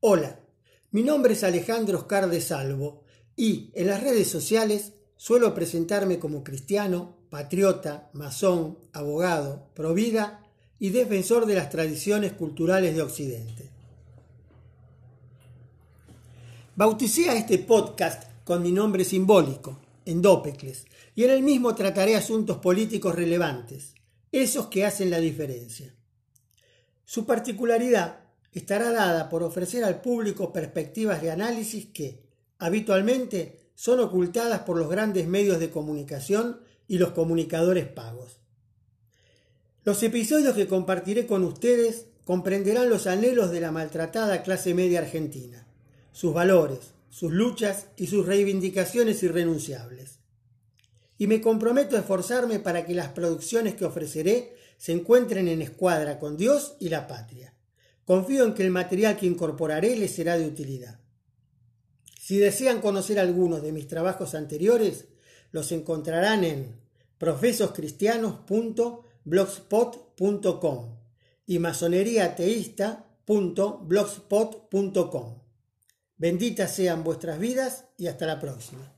Hola, mi nombre es Alejandro Oscar de Salvo y en las redes sociales suelo presentarme como cristiano, patriota, masón, abogado, provida y defensor de las tradiciones culturales de Occidente. Bauticé a este podcast con mi nombre simbólico, Endópecles, y en el mismo trataré asuntos políticos relevantes, esos que hacen la diferencia. Su particularidad estará dada por ofrecer al público perspectivas de análisis que, habitualmente, son ocultadas por los grandes medios de comunicación y los comunicadores pagos. Los episodios que compartiré con ustedes comprenderán los anhelos de la maltratada clase media argentina, sus valores, sus luchas y sus reivindicaciones irrenunciables. Y me comprometo a esforzarme para que las producciones que ofreceré se encuentren en escuadra con Dios y la patria. Confío en que el material que incorporaré les será de utilidad. Si desean conocer algunos de mis trabajos anteriores, los encontrarán en profesoscristianos.blogspot.com y masoneriaateísta.blogspot.com. Benditas sean vuestras vidas y hasta la próxima.